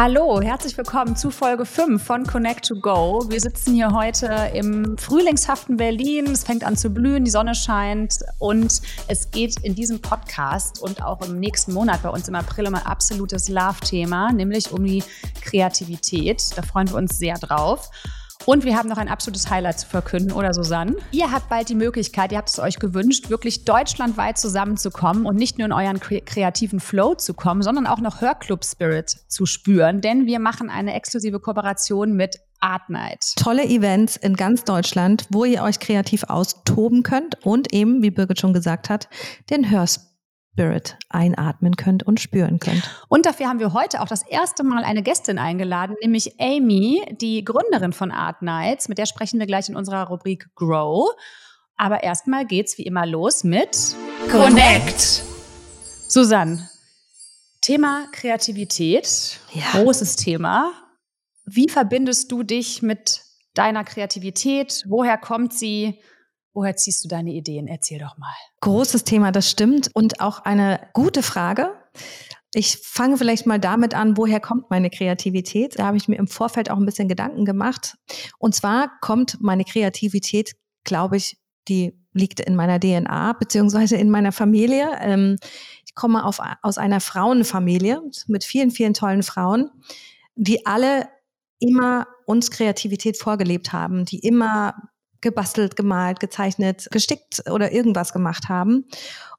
Hallo, herzlich willkommen zu Folge 5 von Connect to Go. Wir sitzen hier heute im frühlingshaften Berlin. Es fängt an zu blühen, die Sonne scheint und es geht in diesem Podcast und auch im nächsten Monat bei uns im April um ein absolutes Love-Thema, nämlich um die Kreativität. Da freuen wir uns sehr drauf. Und wir haben noch ein absolutes Highlight zu verkünden, oder Susanne? Ihr habt bald die Möglichkeit, ihr habt es euch gewünscht, wirklich deutschlandweit zusammenzukommen und nicht nur in euren kreativen Flow zu kommen, sondern auch noch Hörclub-Spirit zu spüren. Denn wir machen eine exklusive Kooperation mit Art Night. Tolle Events in ganz Deutschland, wo ihr euch kreativ austoben könnt und eben, wie Birgit schon gesagt hat, den Hörspirit Spirit einatmen könnt und spüren könnt. Und dafür haben wir heute auch das erste Mal eine Gästin eingeladen, nämlich Amy, die Gründerin von Art Nights. Mit der sprechen wir gleich in unserer Rubrik Grow. Aber erstmal geht's wie immer los mit Connect. Susanne, Thema Kreativität, ja. großes Thema. Wie verbindest du dich mit deiner Kreativität? Woher kommt sie? Woher ziehst du deine Ideen? Erzähl doch mal. Großes Thema, das stimmt. Und auch eine gute Frage. Ich fange vielleicht mal damit an, woher kommt meine Kreativität? Da habe ich mir im Vorfeld auch ein bisschen Gedanken gemacht. Und zwar kommt meine Kreativität, glaube ich, die liegt in meiner DNA beziehungsweise in meiner Familie. Ähm, ich komme auf, aus einer Frauenfamilie mit vielen, vielen tollen Frauen, die alle immer uns Kreativität vorgelebt haben, die immer gebastelt, gemalt, gezeichnet, gestickt oder irgendwas gemacht haben.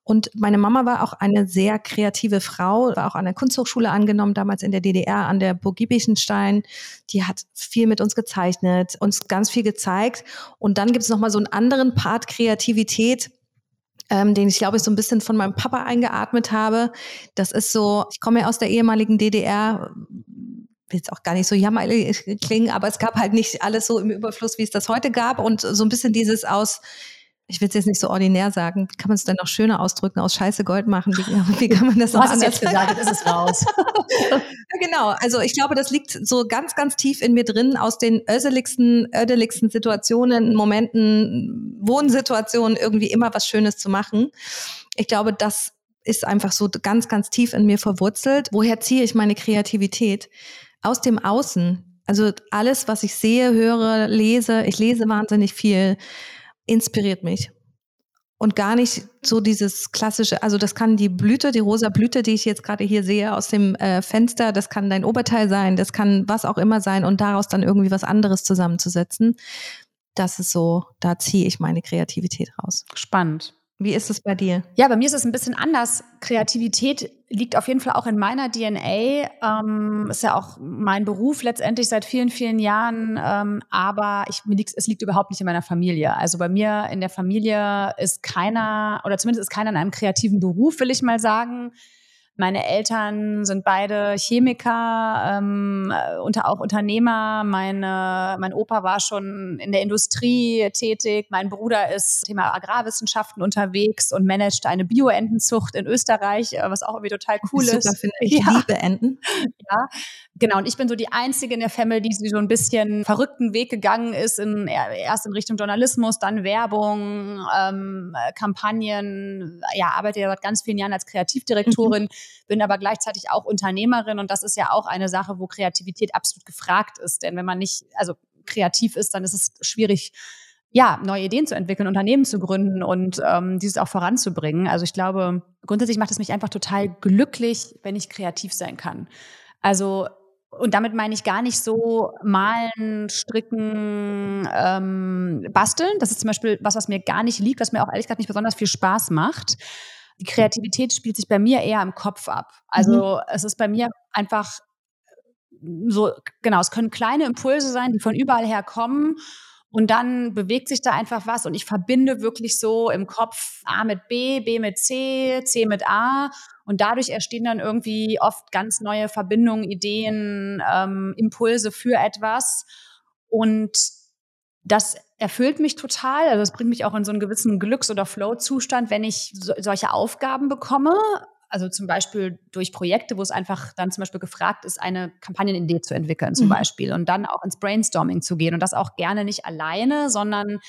Und meine Mama war auch eine sehr kreative Frau, war auch an der Kunsthochschule angenommen, damals in der DDR an der Burg Giebichenstein. Die hat viel mit uns gezeichnet, uns ganz viel gezeigt. Und dann gibt es nochmal so einen anderen Part Kreativität, ähm, den ich glaube ich so ein bisschen von meinem Papa eingeatmet habe. Das ist so, ich komme ja aus der ehemaligen DDR, will jetzt auch gar nicht so jammerlich klingen, aber es gab halt nicht alles so im Überfluss, wie es das heute gab und so ein bisschen dieses aus, ich will es jetzt nicht so ordinär sagen, kann man es denn noch schöner ausdrücken, aus Scheiße Gold machen? Wie, wie kann man das du hast es jetzt gesagt, ist es raus. genau, also ich glaube, das liegt so ganz, ganz tief in mir drin, aus den öseligsten, ödeligsten Situationen, Momenten, Wohnsituationen irgendwie immer was Schönes zu machen. Ich glaube, das ist einfach so ganz, ganz tief in mir verwurzelt. Woher ziehe ich meine Kreativität? Aus dem Außen. Also alles, was ich sehe, höre, lese, ich lese wahnsinnig viel, inspiriert mich. Und gar nicht so dieses klassische, also das kann die Blüte, die rosa Blüte, die ich jetzt gerade hier sehe aus dem äh, Fenster, das kann dein Oberteil sein, das kann was auch immer sein und daraus dann irgendwie was anderes zusammenzusetzen. Das ist so, da ziehe ich meine Kreativität raus. Spannend. Wie ist es bei dir? Ja, bei mir ist es ein bisschen anders. Kreativität liegt auf jeden Fall auch in meiner DNA. Ähm, ist ja auch mein Beruf letztendlich seit vielen, vielen Jahren. Ähm, aber ich, mir liegt, es liegt überhaupt nicht in meiner Familie. Also bei mir in der Familie ist keiner, oder zumindest ist keiner in einem kreativen Beruf, will ich mal sagen. Meine Eltern sind beide Chemiker, ähm, unter, auch Unternehmer. Meine, mein Opa war schon in der Industrie tätig. Mein Bruder ist Thema Agrarwissenschaften unterwegs und managt eine Bioentenzucht in Österreich, äh, was auch irgendwie total cool Super, ist. Finde ich. Ja. liebe Enten. Ja, genau. Und ich bin so die Einzige in der Family, die so ein bisschen verrückten Weg gegangen ist, in, erst in Richtung Journalismus, dann Werbung, ähm, Kampagnen. Ja, arbeite ja seit ganz vielen Jahren als Kreativdirektorin. Mhm bin aber gleichzeitig auch Unternehmerin und das ist ja auch eine Sache, wo Kreativität absolut gefragt ist. Denn wenn man nicht, also kreativ ist, dann ist es schwierig, ja, neue Ideen zu entwickeln, Unternehmen zu gründen und ähm, dieses auch voranzubringen. Also ich glaube, grundsätzlich macht es mich einfach total glücklich, wenn ich kreativ sein kann. Also und damit meine ich gar nicht so malen, stricken, ähm, basteln. Das ist zum Beispiel was, was mir gar nicht liegt, was mir auch ehrlich gesagt nicht besonders viel Spaß macht die Kreativität spielt sich bei mir eher im Kopf ab. Also mhm. es ist bei mir einfach so, genau, es können kleine Impulse sein, die von überall her kommen. Und dann bewegt sich da einfach was und ich verbinde wirklich so im Kopf A mit B, B mit C, C mit A. Und dadurch entstehen dann irgendwie oft ganz neue Verbindungen, Ideen, ähm, Impulse für etwas. Und das erfüllt mich total. Also es bringt mich auch in so einen gewissen Glücks- oder Flow-Zustand, wenn ich so, solche Aufgaben bekomme. Also zum Beispiel durch Projekte, wo es einfach dann zum Beispiel gefragt ist, eine Kampagnenidee zu entwickeln zum mhm. Beispiel und dann auch ins Brainstorming zu gehen und das auch gerne nicht alleine, sondern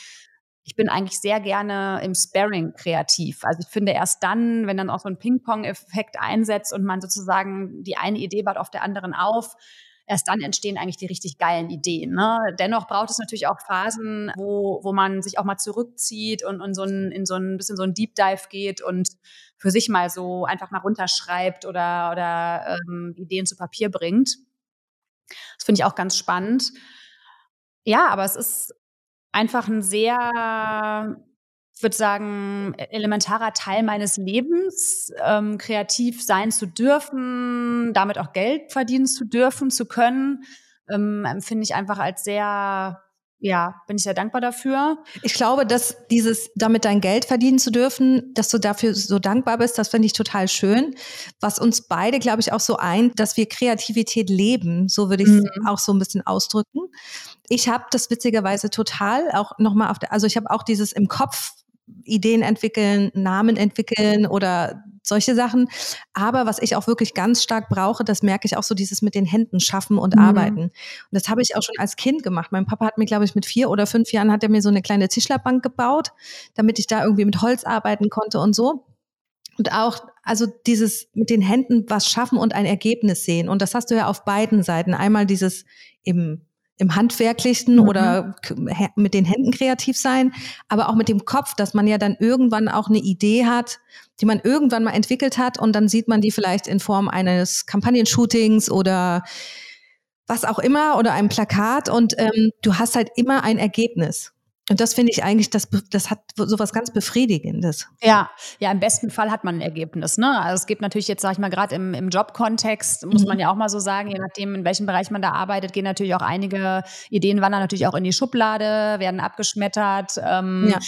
ich bin eigentlich sehr gerne im Sparring kreativ. Also ich finde erst dann, wenn dann auch so ein Ping-Pong-Effekt einsetzt und man sozusagen die eine Idee baut auf der anderen auf, erst dann entstehen eigentlich die richtig geilen Ideen. Ne? Dennoch braucht es natürlich auch Phasen, wo, wo man sich auch mal zurückzieht und, und so ein, in so ein bisschen so ein Deep Dive geht und für sich mal so einfach mal runterschreibt oder, oder ähm, Ideen zu Papier bringt. Das finde ich auch ganz spannend. Ja, aber es ist einfach ein sehr ich würde sagen, e-, elementarer Teil meines Lebens, ähm, kreativ sein zu dürfen, damit auch Geld verdienen zu dürfen, zu können, ähm, empfinde ich einfach als sehr ja, bin ich sehr dankbar dafür. Ich glaube, dass dieses, damit dein Geld verdienen zu dürfen, dass du dafür so dankbar bist, das finde ich total schön. Was uns beide, glaube ich, auch so eint, dass wir Kreativität leben, so würde ich es mhm. auch so ein bisschen ausdrücken. Ich habe das witzigerweise total auch nochmal auf der, also ich habe auch dieses im Kopf Ideen entwickeln, Namen entwickeln oder solche Sachen. Aber was ich auch wirklich ganz stark brauche, das merke ich auch so dieses mit den Händen schaffen und mhm. arbeiten. Und das habe ich auch schon als Kind gemacht. Mein Papa hat mir, glaube ich, mit vier oder fünf Jahren hat er mir so eine kleine Tischlerbank gebaut, damit ich da irgendwie mit Holz arbeiten konnte und so. Und auch, also dieses mit den Händen was schaffen und ein Ergebnis sehen. Und das hast du ja auf beiden Seiten. Einmal dieses im im Handwerklichen mhm. oder mit den Händen kreativ sein, aber auch mit dem Kopf, dass man ja dann irgendwann auch eine Idee hat, die man irgendwann mal entwickelt hat und dann sieht man die vielleicht in Form eines Kampagnenshootings oder was auch immer oder einem Plakat und ähm, du hast halt immer ein Ergebnis. Und das finde ich eigentlich, das, das hat sowas ganz Befriedigendes. Ja, ja, im besten Fall hat man ein Ergebnis. Ne? Also es gibt natürlich jetzt, sag ich mal, gerade im, im Jobkontext, muss mhm. man ja auch mal so sagen, je nachdem, in welchem Bereich man da arbeitet, gehen natürlich auch einige Ideen wandern natürlich auch in die Schublade, werden abgeschmettert. Ähm, ja.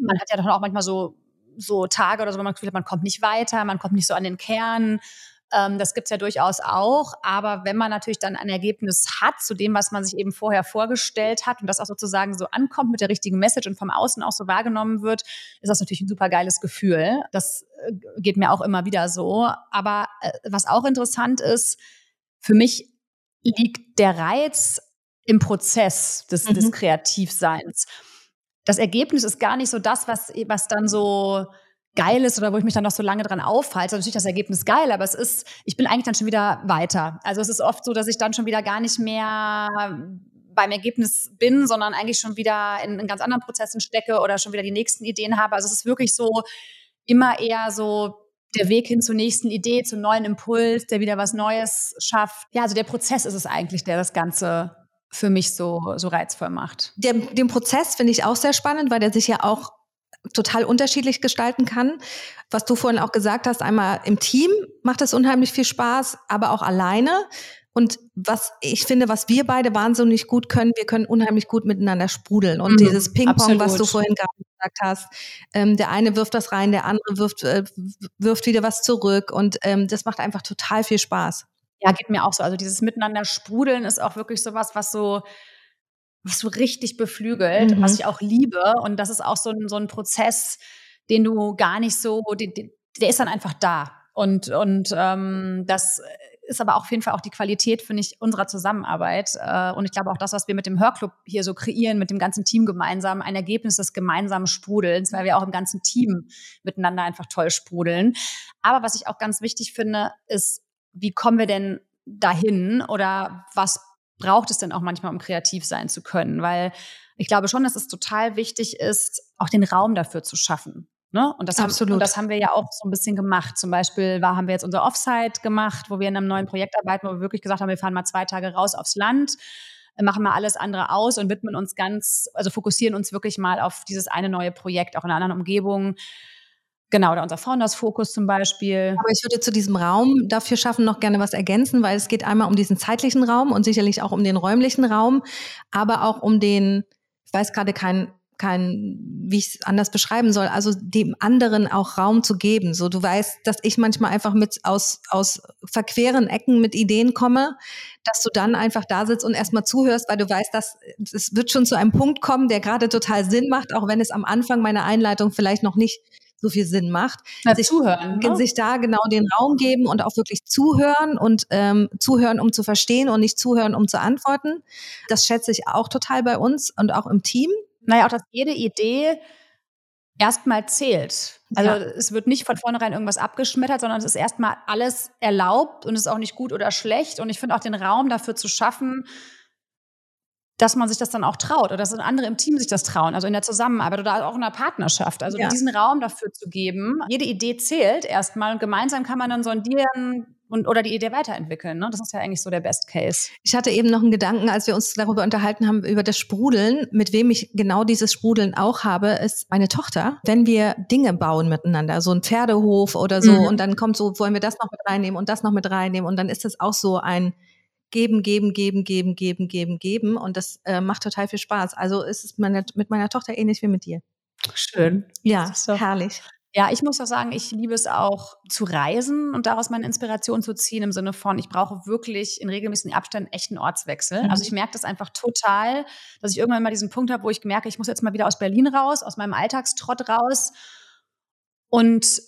Man hat ja dann auch manchmal so, so Tage oder so, wo man das Gefühl hat, man kommt nicht weiter, man kommt nicht so an den Kern. Ähm, das gibt's ja durchaus auch. Aber wenn man natürlich dann ein Ergebnis hat zu dem, was man sich eben vorher vorgestellt hat und das auch sozusagen so ankommt mit der richtigen Message und vom Außen auch so wahrgenommen wird, ist das natürlich ein super geiles Gefühl. Das äh, geht mir auch immer wieder so. Aber äh, was auch interessant ist, für mich liegt der Reiz im Prozess des, mhm. des Kreativseins. Das Ergebnis ist gar nicht so das, was, was dann so geil ist oder wo ich mich dann noch so lange dran aufhalte. Also natürlich das Ergebnis geil, aber es ist, ich bin eigentlich dann schon wieder weiter. Also es ist oft so, dass ich dann schon wieder gar nicht mehr beim Ergebnis bin, sondern eigentlich schon wieder in, in ganz anderen Prozessen stecke oder schon wieder die nächsten Ideen habe. Also es ist wirklich so immer eher so der Weg hin zur nächsten Idee, zum neuen Impuls, der wieder was Neues schafft. Ja, also der Prozess ist es eigentlich, der das Ganze für mich so, so reizvoll macht. Der, den Prozess finde ich auch sehr spannend, weil der sich ja auch total unterschiedlich gestalten kann. Was du vorhin auch gesagt hast, einmal im Team macht es unheimlich viel Spaß, aber auch alleine. Und was ich finde, was wir beide wahnsinnig gut können, wir können unheimlich gut miteinander sprudeln. Und mhm, dieses Ping-Pong, was du vorhin gerade gesagt hast, ähm, der eine wirft das rein, der andere wirft, äh, wirft wieder was zurück. Und ähm, das macht einfach total viel Spaß. Ja, geht mir auch so. Also dieses Miteinander sprudeln ist auch wirklich sowas, was so was so richtig beflügelt, mhm. was ich auch liebe. Und das ist auch so ein, so ein Prozess, den du gar nicht so, der, der ist dann einfach da. Und, und ähm, das ist aber auch auf jeden Fall auch die Qualität, finde ich, unserer Zusammenarbeit. Äh, und ich glaube auch das, was wir mit dem Hörclub hier so kreieren, mit dem ganzen Team gemeinsam, ein Ergebnis des gemeinsamen Sprudelns, weil wir auch im ganzen Team miteinander einfach toll sprudeln. Aber was ich auch ganz wichtig finde, ist, wie kommen wir denn dahin oder was braucht es denn auch manchmal, um kreativ sein zu können? Weil ich glaube schon, dass es total wichtig ist, auch den Raum dafür zu schaffen. Ne? Und, das Absolut. Haben, und das haben wir ja auch so ein bisschen gemacht. Zum Beispiel war, haben wir jetzt unser Offsite gemacht, wo wir in einem neuen Projekt arbeiten, wo wir wirklich gesagt haben, wir fahren mal zwei Tage raus aufs Land, machen mal alles andere aus und widmen uns ganz, also fokussieren uns wirklich mal auf dieses eine neue Projekt, auch in einer anderen Umgebung Genau, oder unser Founders-Fokus zum Beispiel. Aber ich würde zu diesem Raum dafür schaffen noch gerne was ergänzen, weil es geht einmal um diesen zeitlichen Raum und sicherlich auch um den räumlichen Raum, aber auch um den, ich weiß gerade kein, kein, wie ich es anders beschreiben soll, also dem anderen auch Raum zu geben. So, du weißt, dass ich manchmal einfach mit aus, aus verqueren Ecken mit Ideen komme, dass du dann einfach da sitzt und erstmal zuhörst, weil du weißt, dass es wird schon zu einem Punkt kommen, der gerade total Sinn macht, auch wenn es am Anfang meiner Einleitung vielleicht noch nicht so viel Sinn macht. Na, sich, zuhören. Ne? Sich da genau den Raum geben und auch wirklich zuhören und ähm, zuhören, um zu verstehen und nicht zuhören, um zu antworten. Das schätze ich auch total bei uns und auch im Team. Naja, auch, dass jede Idee erstmal zählt. Also ja. es wird nicht von vornherein irgendwas abgeschmettert, sondern es ist erstmal alles erlaubt und es ist auch nicht gut oder schlecht. Und ich finde auch den Raum dafür zu schaffen, dass man sich das dann auch traut oder dass andere im Team sich das trauen, also in der Zusammenarbeit oder auch in der Partnerschaft. Also ja. diesen Raum dafür zu geben. Jede Idee zählt erstmal und gemeinsam kann man dann sondieren, und oder die Idee weiterentwickeln. Ne? Das ist ja eigentlich so der Best Case. Ich hatte eben noch einen Gedanken, als wir uns darüber unterhalten haben, über das Sprudeln. Mit wem ich genau dieses Sprudeln auch habe, ist meine Tochter. Wenn wir Dinge bauen miteinander, so ein Pferdehof oder so, mhm. und dann kommt so, wollen wir das noch mit reinnehmen und das noch mit reinnehmen, und dann ist das auch so ein Geben, geben, geben, geben, geben, geben, geben. Und das äh, macht total viel Spaß. Also ist es meine, mit meiner Tochter ähnlich wie mit dir. Schön. Ja, herrlich. Ja, ich muss auch sagen, ich liebe es auch zu reisen und daraus meine Inspiration zu ziehen im Sinne von, ich brauche wirklich in regelmäßigen Abständen echten Ortswechsel. Mhm. Also ich merke das einfach total, dass ich irgendwann mal diesen Punkt habe, wo ich merke, ich muss jetzt mal wieder aus Berlin raus, aus meinem Alltagstrott raus. Und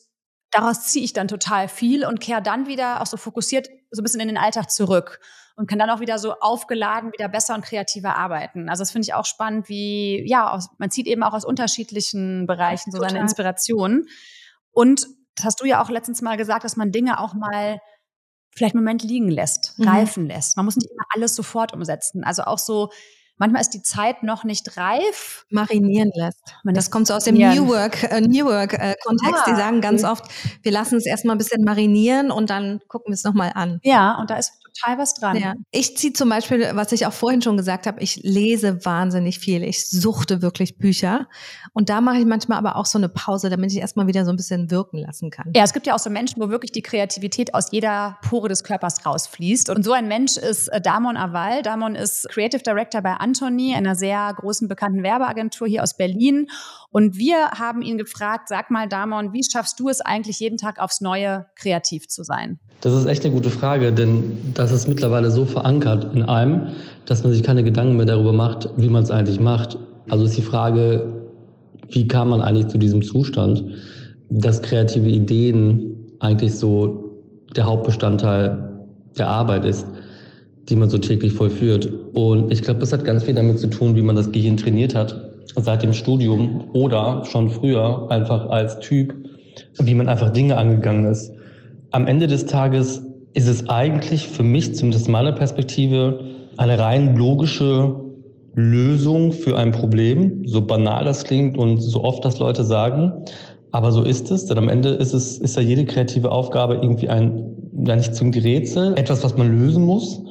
daraus ziehe ich dann total viel und kehre dann wieder auch so fokussiert so ein bisschen in den Alltag zurück und kann dann auch wieder so aufgeladen wieder besser und kreativer arbeiten. Also das finde ich auch spannend, wie, ja, aus, man zieht eben auch aus unterschiedlichen Bereichen so seine Inspirationen. Und das hast du ja auch letztens mal gesagt, dass man Dinge auch mal vielleicht einen Moment liegen lässt, mhm. reifen lässt. Man muss nicht immer alles sofort umsetzen. Also auch so manchmal ist die Zeit noch nicht reif. Marinieren lässt. Man das kommt so aus dem New Work, äh, New Work äh, Kontext. Ah, die sagen ganz oft, wir lassen es erstmal ein bisschen marinieren und dann gucken wir es nochmal an. Ja, und da ist total was dran. Ja. Ich ziehe zum Beispiel, was ich auch vorhin schon gesagt habe, ich lese wahnsinnig viel. Ich suchte wirklich Bücher. Und da mache ich manchmal aber auch so eine Pause, damit ich erstmal wieder so ein bisschen wirken lassen kann. Ja, es gibt ja auch so Menschen, wo wirklich die Kreativität aus jeder Pore des Körpers rausfließt. Und so ein Mensch ist äh, Damon Aval. Damon ist Creative Director bei Anthony, einer sehr großen bekannten Werbeagentur hier aus Berlin. Und wir haben ihn gefragt, sag mal, Damon, wie schaffst du es eigentlich jeden Tag aufs Neue kreativ zu sein? Das ist echt eine gute Frage, denn das ist mittlerweile so verankert in einem, dass man sich keine Gedanken mehr darüber macht, wie man es eigentlich macht. Also ist die Frage, wie kam man eigentlich zu diesem Zustand, dass kreative Ideen eigentlich so der Hauptbestandteil der Arbeit ist, die man so täglich vollführt. Und ich glaube, das hat ganz viel damit zu tun, wie man das Gehirn trainiert hat seit dem Studium oder schon früher einfach als Typ, wie man einfach Dinge angegangen ist. Am Ende des Tages ist es eigentlich für mich, zumindest aus meiner Perspektive, eine rein logische Lösung für ein Problem, so banal das klingt und so oft das Leute sagen. Aber so ist es, denn am Ende ist es, ist ja jede kreative Aufgabe irgendwie ein, ja nicht zum Gerätsel, etwas, was man lösen muss.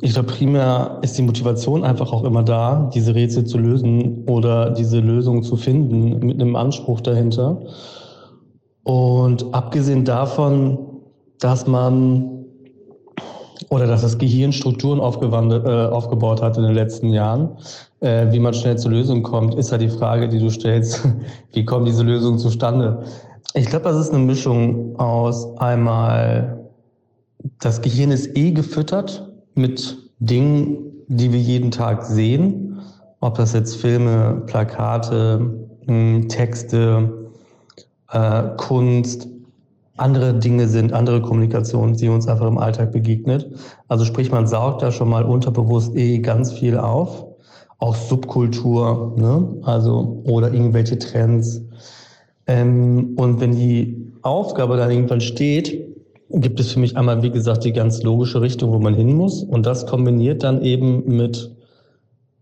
Ich glaube, primär ist die Motivation einfach auch immer da, diese Rätsel zu lösen oder diese Lösung zu finden mit einem Anspruch dahinter. Und abgesehen davon, dass man oder dass das Gehirn Strukturen äh, aufgebaut hat in den letzten Jahren, äh, wie man schnell zur Lösung kommt, ist ja die Frage, die du stellst, wie kommen diese Lösungen zustande? Ich glaube, das ist eine Mischung aus einmal, das Gehirn ist eh gefüttert mit Dingen, die wir jeden Tag sehen, ob das jetzt Filme, Plakate, hm, Texte, äh, Kunst, andere Dinge sind, andere Kommunikation, die uns einfach im Alltag begegnet. Also sprich, man saugt da schon mal unterbewusst eh ganz viel auf. Auch Subkultur, ne? also oder irgendwelche Trends. Ähm, und wenn die Aufgabe dann irgendwann steht, gibt es für mich einmal, wie gesagt, die ganz logische Richtung, wo man hin muss. Und das kombiniert dann eben mit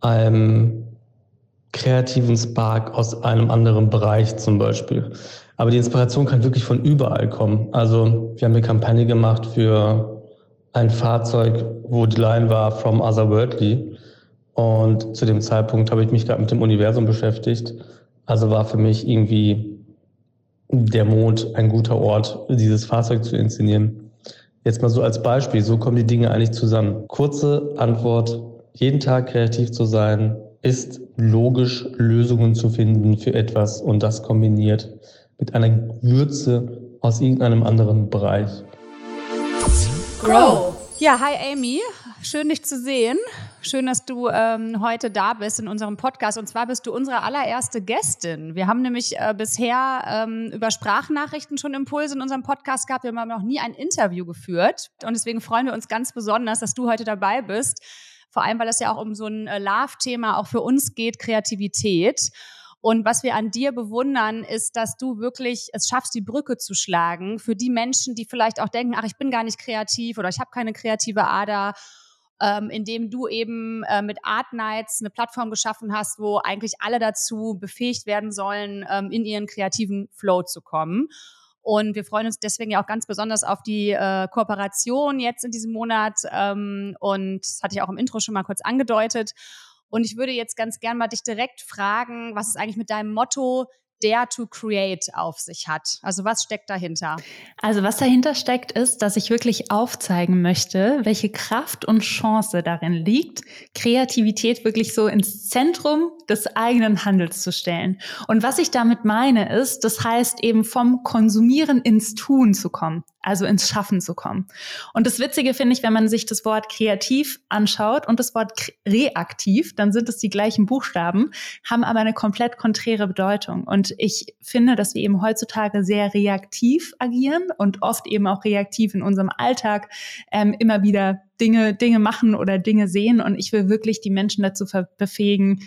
einem kreativen Spark aus einem anderen Bereich zum Beispiel. Aber die Inspiration kann wirklich von überall kommen. Also wir haben eine Kampagne gemacht für ein Fahrzeug, wo die Line war From Otherworldly. Und zu dem Zeitpunkt habe ich mich gerade mit dem Universum beschäftigt. Also war für mich irgendwie der Mond ein guter Ort, dieses Fahrzeug zu inszenieren. Jetzt mal so als Beispiel, so kommen die Dinge eigentlich zusammen. Kurze Antwort, jeden Tag kreativ zu sein, ist logisch Lösungen zu finden für etwas und das kombiniert mit einer Würze aus irgendeinem anderen Bereich. Grow. Ja, hi Amy, schön dich zu sehen. Schön, dass du ähm, heute da bist in unserem Podcast. Und zwar bist du unsere allererste Gästin. Wir haben nämlich äh, bisher ähm, über Sprachnachrichten schon Impulse in unserem Podcast gehabt. Wir haben aber noch nie ein Interview geführt. Und deswegen freuen wir uns ganz besonders, dass du heute dabei bist vor allem weil es ja auch um so ein äh, Love-Thema auch für uns geht, Kreativität. Und was wir an dir bewundern, ist, dass du wirklich es schaffst, die Brücke zu schlagen für die Menschen, die vielleicht auch denken, ach, ich bin gar nicht kreativ oder ich habe keine kreative Ader ähm, indem du eben äh, mit Art Nights eine Plattform geschaffen hast, wo eigentlich alle dazu befähigt werden sollen, ähm, in ihren kreativen Flow zu kommen. Und wir freuen uns deswegen ja auch ganz besonders auf die äh, Kooperation jetzt in diesem Monat. Ähm, und das hatte ich auch im Intro schon mal kurz angedeutet. Und ich würde jetzt ganz gern mal dich direkt fragen, was ist eigentlich mit deinem Motto Dare to Create auf sich hat. Also was steckt dahinter? Also was dahinter steckt, ist, dass ich wirklich aufzeigen möchte, welche Kraft und Chance darin liegt, Kreativität wirklich so ins Zentrum des eigenen Handels zu stellen. Und was ich damit meine, ist, das heißt eben vom Konsumieren ins Tun zu kommen also ins Schaffen zu kommen. Und das Witzige finde ich, wenn man sich das Wort kreativ anschaut und das Wort reaktiv, dann sind es die gleichen Buchstaben, haben aber eine komplett konträre Bedeutung. Und ich finde, dass wir eben heutzutage sehr reaktiv agieren und oft eben auch reaktiv in unserem Alltag ähm, immer wieder Dinge, Dinge machen oder Dinge sehen. Und ich will wirklich die Menschen dazu befähigen,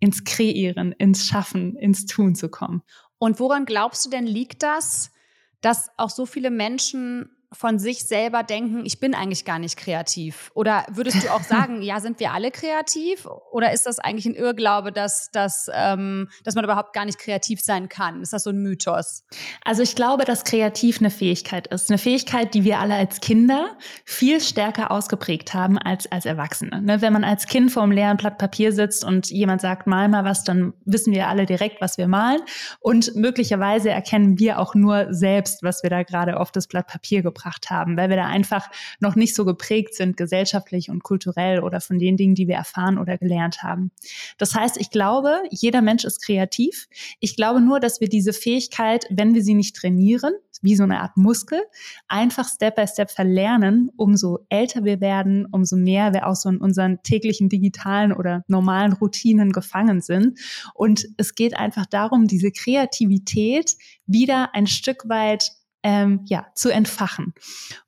ins Kreieren, ins Schaffen, ins Tun zu kommen. Und woran glaubst du denn liegt das? Dass auch so viele Menschen von sich selber denken, ich bin eigentlich gar nicht kreativ? Oder würdest du auch sagen, ja, sind wir alle kreativ? Oder ist das eigentlich ein Irrglaube, dass, dass, ähm, dass man überhaupt gar nicht kreativ sein kann? Ist das so ein Mythos? Also ich glaube, dass kreativ eine Fähigkeit ist. Eine Fähigkeit, die wir alle als Kinder viel stärker ausgeprägt haben als als Erwachsene. Ne? Wenn man als Kind vor einem leeren Blatt Papier sitzt und jemand sagt, mal mal was, dann wissen wir alle direkt, was wir malen. Und möglicherweise erkennen wir auch nur selbst, was wir da gerade auf das Blatt Papier gebracht gebracht haben, weil wir da einfach noch nicht so geprägt sind, gesellschaftlich und kulturell oder von den Dingen, die wir erfahren oder gelernt haben. Das heißt, ich glaube, jeder Mensch ist kreativ. Ich glaube nur, dass wir diese Fähigkeit, wenn wir sie nicht trainieren, wie so eine Art Muskel, einfach Step by Step verlernen, umso älter wir werden, umso mehr wir auch so in unseren täglichen digitalen oder normalen Routinen gefangen sind. Und es geht einfach darum, diese Kreativität wieder ein Stück weit ähm, ja, zu entfachen.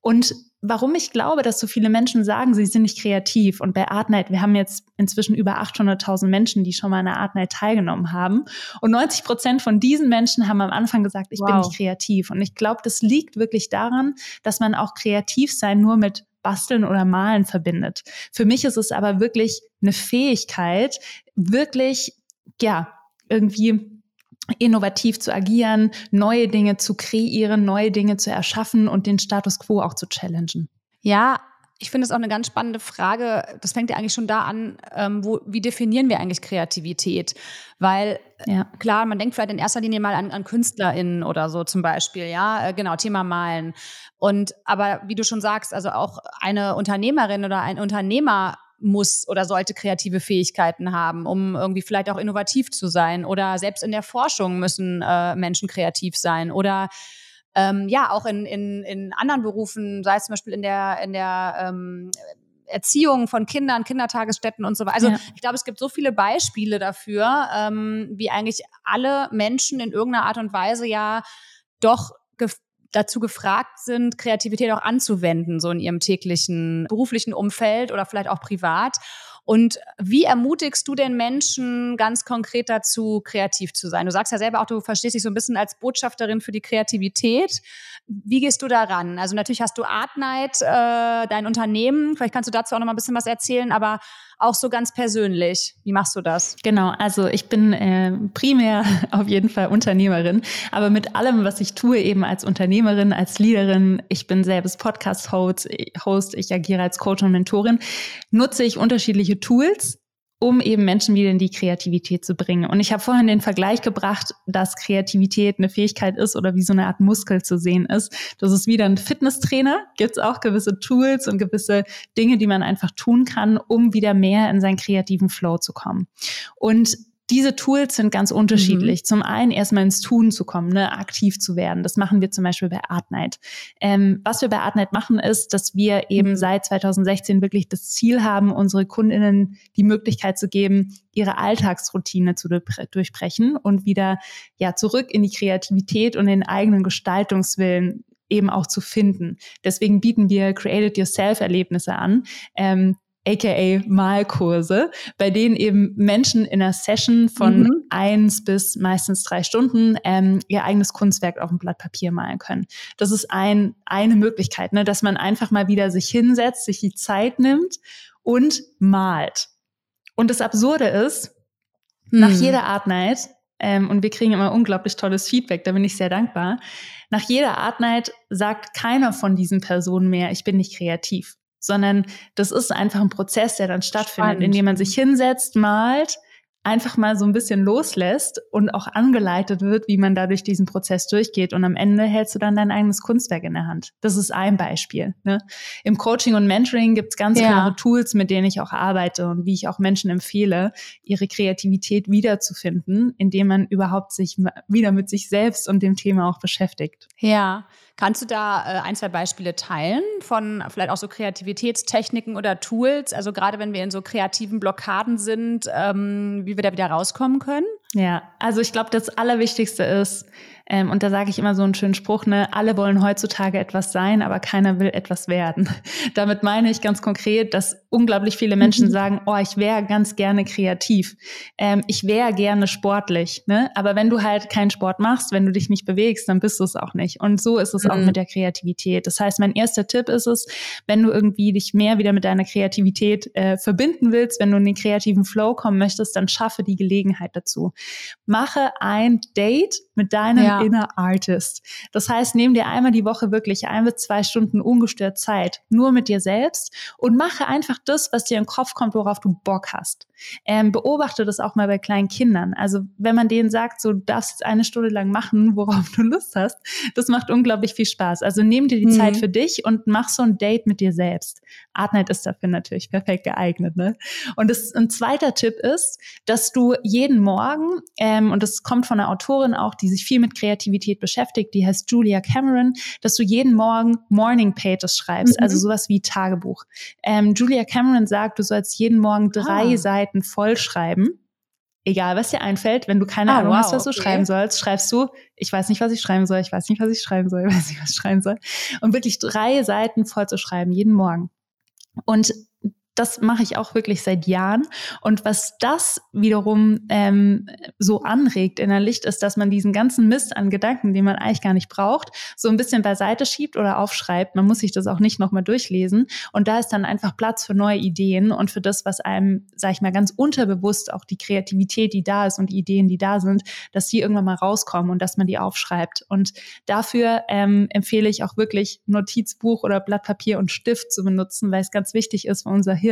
Und warum ich glaube, dass so viele Menschen sagen, sie sind nicht kreativ. Und bei Artnight, wir haben jetzt inzwischen über 800.000 Menschen, die schon mal an der Artnight teilgenommen haben. Und 90 Prozent von diesen Menschen haben am Anfang gesagt, ich wow. bin nicht kreativ. Und ich glaube, das liegt wirklich daran, dass man auch kreativ sein nur mit Basteln oder Malen verbindet. Für mich ist es aber wirklich eine Fähigkeit, wirklich, ja, irgendwie innovativ zu agieren, neue Dinge zu kreieren, neue Dinge zu erschaffen und den Status quo auch zu challengen. Ja, ich finde es auch eine ganz spannende Frage. Das fängt ja eigentlich schon da an, ähm, wo, wie definieren wir eigentlich Kreativität? Weil ja. klar, man denkt vielleicht in erster Linie mal an, an KünstlerInnen oder so zum Beispiel, ja, äh, genau, Thema Malen. Und aber wie du schon sagst, also auch eine Unternehmerin oder ein Unternehmer muss oder sollte kreative Fähigkeiten haben, um irgendwie vielleicht auch innovativ zu sein. Oder selbst in der Forschung müssen äh, Menschen kreativ sein. Oder ähm, ja, auch in, in, in anderen Berufen, sei es zum Beispiel in der, in der ähm, Erziehung von Kindern, Kindertagesstätten und so weiter. Also ja. ich glaube, es gibt so viele Beispiele dafür, ähm, wie eigentlich alle Menschen in irgendeiner Art und Weise ja doch dazu gefragt sind, Kreativität auch anzuwenden, so in ihrem täglichen beruflichen Umfeld oder vielleicht auch privat. Und wie ermutigst du denn Menschen ganz konkret dazu, kreativ zu sein? Du sagst ja selber auch, du verstehst dich so ein bisschen als Botschafterin für die Kreativität. Wie gehst du daran? Also natürlich hast du Artnight, äh, dein Unternehmen. Vielleicht kannst du dazu auch noch mal ein bisschen was erzählen, aber auch so ganz persönlich. Wie machst du das? Genau, also ich bin äh, primär auf jeden Fall Unternehmerin, aber mit allem, was ich tue, eben als Unternehmerin, als Leaderin, ich bin selbst Podcast-Host, ich agiere als Coach und Mentorin, nutze ich unterschiedliche Tools, um eben Menschen wieder in die Kreativität zu bringen. Und ich habe vorhin den Vergleich gebracht, dass Kreativität eine Fähigkeit ist oder wie so eine Art Muskel zu sehen ist. Das ist wieder ein Fitnesstrainer, gibt es auch gewisse Tools und gewisse Dinge, die man einfach tun kann, um wieder mehr in seinen kreativen Flow zu kommen. Und diese Tools sind ganz unterschiedlich. Mhm. Zum einen erstmal ins Tun zu kommen, ne, aktiv zu werden. Das machen wir zum Beispiel bei Artnight. Ähm, was wir bei Artnight machen, ist, dass wir eben mhm. seit 2016 wirklich das Ziel haben, unsere Kundinnen die Möglichkeit zu geben, ihre Alltagsroutine zu durchbrechen und wieder ja zurück in die Kreativität und den eigenen Gestaltungswillen eben auch zu finden. Deswegen bieten wir Created Yourself Erlebnisse an, ähm, aka Malkurse, bei denen eben Menschen in einer Session von mhm. eins bis meistens drei Stunden ähm, ihr eigenes Kunstwerk auf ein Blatt Papier malen können. Das ist ein, eine Möglichkeit, ne, dass man einfach mal wieder sich hinsetzt, sich die Zeit nimmt und malt. Und das Absurde ist, mhm. nach jeder Art Night, ähm, und wir kriegen immer unglaublich tolles Feedback, da bin ich sehr dankbar, nach jeder Art Night sagt keiner von diesen Personen mehr, ich bin nicht kreativ sondern das ist einfach ein Prozess, der dann stattfindet, Spannend. indem man sich hinsetzt, malt, einfach mal so ein bisschen loslässt und auch angeleitet wird, wie man da durch diesen Prozess durchgeht. Und am Ende hältst du dann dein eigenes Kunstwerk in der Hand. Das ist ein Beispiel. Ne? Im Coaching und Mentoring gibt es ganz ja. klare Tools, mit denen ich auch arbeite und wie ich auch Menschen empfehle, ihre Kreativität wiederzufinden, indem man überhaupt sich wieder mit sich selbst und dem Thema auch beschäftigt. Ja. Kannst du da äh, ein, zwei Beispiele teilen von vielleicht auch so Kreativitätstechniken oder Tools? Also gerade wenn wir in so kreativen Blockaden sind, ähm, wie wir da wieder rauskommen können? Ja, also ich glaube, das Allerwichtigste ist, ähm, und da sage ich immer so einen schönen Spruch, ne, alle wollen heutzutage etwas sein, aber keiner will etwas werden. Damit meine ich ganz konkret, dass unglaublich viele Menschen mhm. sagen, oh, ich wäre ganz gerne kreativ, ähm, ich wäre gerne sportlich, ne? Aber wenn du halt keinen Sport machst, wenn du dich nicht bewegst, dann bist du es auch nicht. Und so ist es mhm. auch mit der Kreativität. Das heißt, mein erster Tipp ist es, wenn du irgendwie dich mehr wieder mit deiner Kreativität äh, verbinden willst, wenn du in den kreativen Flow kommen möchtest, dann schaffe die Gelegenheit dazu. Mache ein Date mit deinem ja. Inner Artist. Das heißt, nimm dir einmal die Woche wirklich ein bis zwei Stunden ungestört Zeit, nur mit dir selbst und mache einfach das, was dir in den Kopf kommt, worauf du Bock hast. Ähm, beobachte das auch mal bei kleinen Kindern. Also wenn man denen sagt, so du darfst jetzt eine Stunde lang machen, worauf du Lust hast, das macht unglaublich viel Spaß. Also nimm dir die mhm. Zeit für dich und mach so ein Date mit dir selbst. Artnight ist dafür natürlich perfekt geeignet. Ne? Und das, ein zweiter Tipp ist, dass du jeden Morgen, ähm, und das kommt von einer Autorin auch, die sich viel mit Kreativität beschäftigt, die heißt Julia Cameron, dass du jeden Morgen Morning Pages schreibst, also mhm. also sowas wie Tagebuch. Ähm, Julia Cameron sagt, du sollst jeden Morgen drei ah. Seiten voll schreiben egal was dir einfällt, wenn du keine ah, Ahnung wow, hast, was du okay. schreiben sollst, schreibst du, ich weiß nicht, was ich schreiben soll, ich weiß nicht, was ich schreiben soll, ich weiß nicht, was ich schreiben soll. Und wirklich drei Seiten voll zu schreiben, jeden Morgen. Und das mache ich auch wirklich seit Jahren. Und was das wiederum ähm, so anregt in der Licht ist, dass man diesen ganzen Mist an Gedanken, den man eigentlich gar nicht braucht, so ein bisschen beiseite schiebt oder aufschreibt. Man muss sich das auch nicht nochmal durchlesen. Und da ist dann einfach Platz für neue Ideen und für das, was einem, sage ich mal, ganz unterbewusst auch die Kreativität, die da ist und die Ideen, die da sind, dass die irgendwann mal rauskommen und dass man die aufschreibt. Und dafür ähm, empfehle ich auch wirklich Notizbuch oder Blatt Papier und Stift zu benutzen, weil es ganz wichtig ist für unser Hirn,